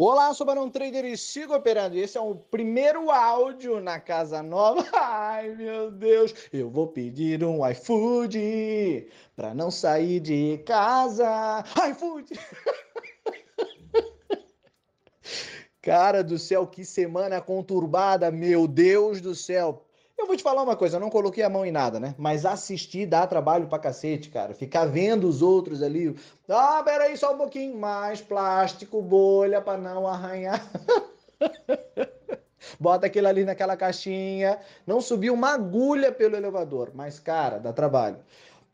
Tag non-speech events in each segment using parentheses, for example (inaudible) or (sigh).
Olá, sou Barão Trader e sigo operando. Esse é o primeiro áudio na casa nova. (laughs) Ai, meu Deus, eu vou pedir um iFood para não sair de casa. iFood! (laughs) Cara do céu, que semana conturbada, meu Deus do céu. Eu vou te falar uma coisa, eu não coloquei a mão em nada, né? Mas assistir dá trabalho pra cacete, cara. Ficar vendo os outros ali. Ah, peraí, só um pouquinho. Mais plástico, bolha pra não arranhar. (laughs) Bota aquilo ali naquela caixinha. Não subiu uma agulha pelo elevador. Mas, cara, dá trabalho.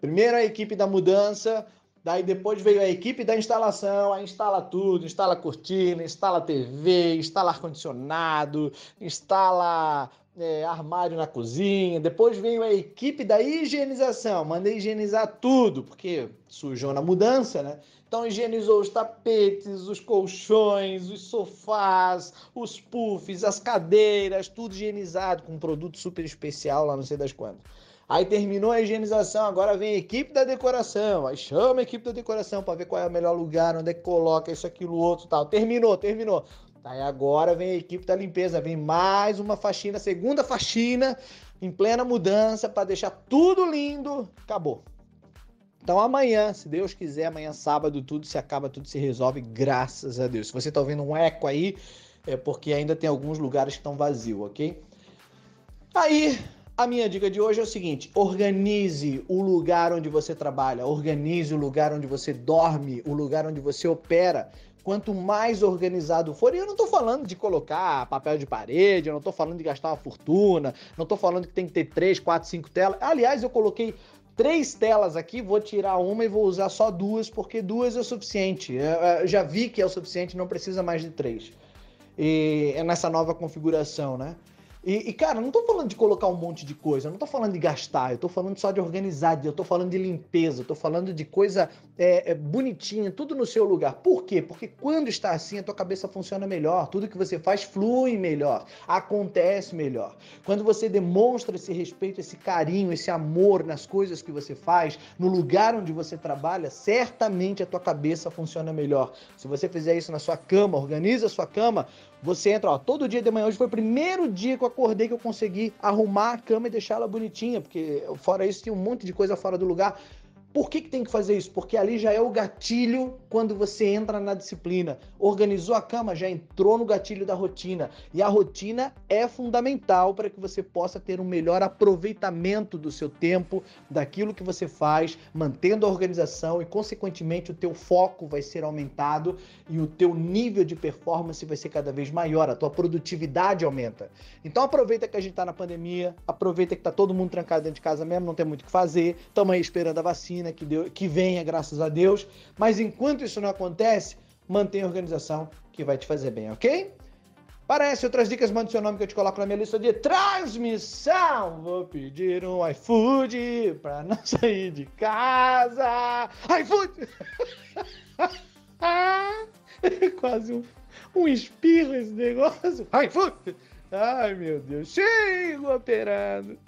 Primeiro a equipe da mudança, Daí depois veio a equipe da instalação, aí instala tudo, instala cortina, instala TV, instala ar-condicionado, instala é, armário na cozinha. Depois veio a equipe da higienização, mandei higienizar tudo, porque sujou na mudança, né? Então higienizou os tapetes, os colchões, os sofás, os puffs, as cadeiras, tudo higienizado com um produto super especial lá, não sei das quantas. Aí terminou a higienização, agora vem a equipe da decoração. Aí chama a equipe da decoração para ver qual é o melhor lugar, onde é que coloca isso, aquilo, outro, tal. Terminou, terminou. Aí agora vem a equipe da limpeza, vem mais uma faxina, segunda faxina, em plena mudança, para deixar tudo lindo. Acabou. Então amanhã, se Deus quiser, amanhã sábado tudo se acaba, tudo se resolve, graças a Deus. Se você está ouvindo um eco aí, é porque ainda tem alguns lugares que estão vazios, ok? Aí a minha dica de hoje é o seguinte: organize o lugar onde você trabalha, organize o lugar onde você dorme, o lugar onde você opera. Quanto mais organizado for, e eu não estou falando de colocar papel de parede, eu não estou falando de gastar uma fortuna, não estou falando que tem que ter três, quatro, cinco telas. Aliás, eu coloquei três telas aqui, vou tirar uma e vou usar só duas, porque duas é o suficiente. Eu já vi que é o suficiente, não precisa mais de três. E é nessa nova configuração, né? E, e, cara, não tô falando de colocar um monte de coisa, não tô falando de gastar, eu tô falando só de organizar, eu tô falando de limpeza, eu tô falando de coisa é, é, bonitinha, tudo no seu lugar. Por quê? Porque quando está assim, a tua cabeça funciona melhor, tudo que você faz flui melhor, acontece melhor. Quando você demonstra esse respeito, esse carinho, esse amor nas coisas que você faz, no lugar onde você trabalha, certamente a tua cabeça funciona melhor. Se você fizer isso na sua cama, organiza a sua cama, você entra, ó, todo dia de manhã, hoje foi o primeiro dia que eu acordei que eu consegui arrumar a cama e deixar ela bonitinha, porque fora isso tinha um monte de coisa fora do lugar. Por que, que tem que fazer isso? Porque ali já é o gatilho quando você entra na disciplina. Organizou a cama, já entrou no gatilho da rotina. E a rotina é fundamental para que você possa ter um melhor aproveitamento do seu tempo, daquilo que você faz, mantendo a organização e, consequentemente, o teu foco vai ser aumentado e o teu nível de performance vai ser cada vez maior, a tua produtividade aumenta. Então aproveita que a gente está na pandemia, aproveita que está todo mundo trancado dentro de casa mesmo, não tem muito o que fazer, estamos aí esperando a vacina vacina que, deu, que venha, graças a Deus. Mas enquanto isso não acontece, mantenha a organização que vai te fazer bem, ok? Essas outras dicas, mande seu nome que eu te coloco na minha lista de transmissão. Vou pedir um iFood para não (laughs) sair de casa. iFood! (laughs) Quase um, um espirro esse negócio. iFood! Ai, meu Deus. Chego operando.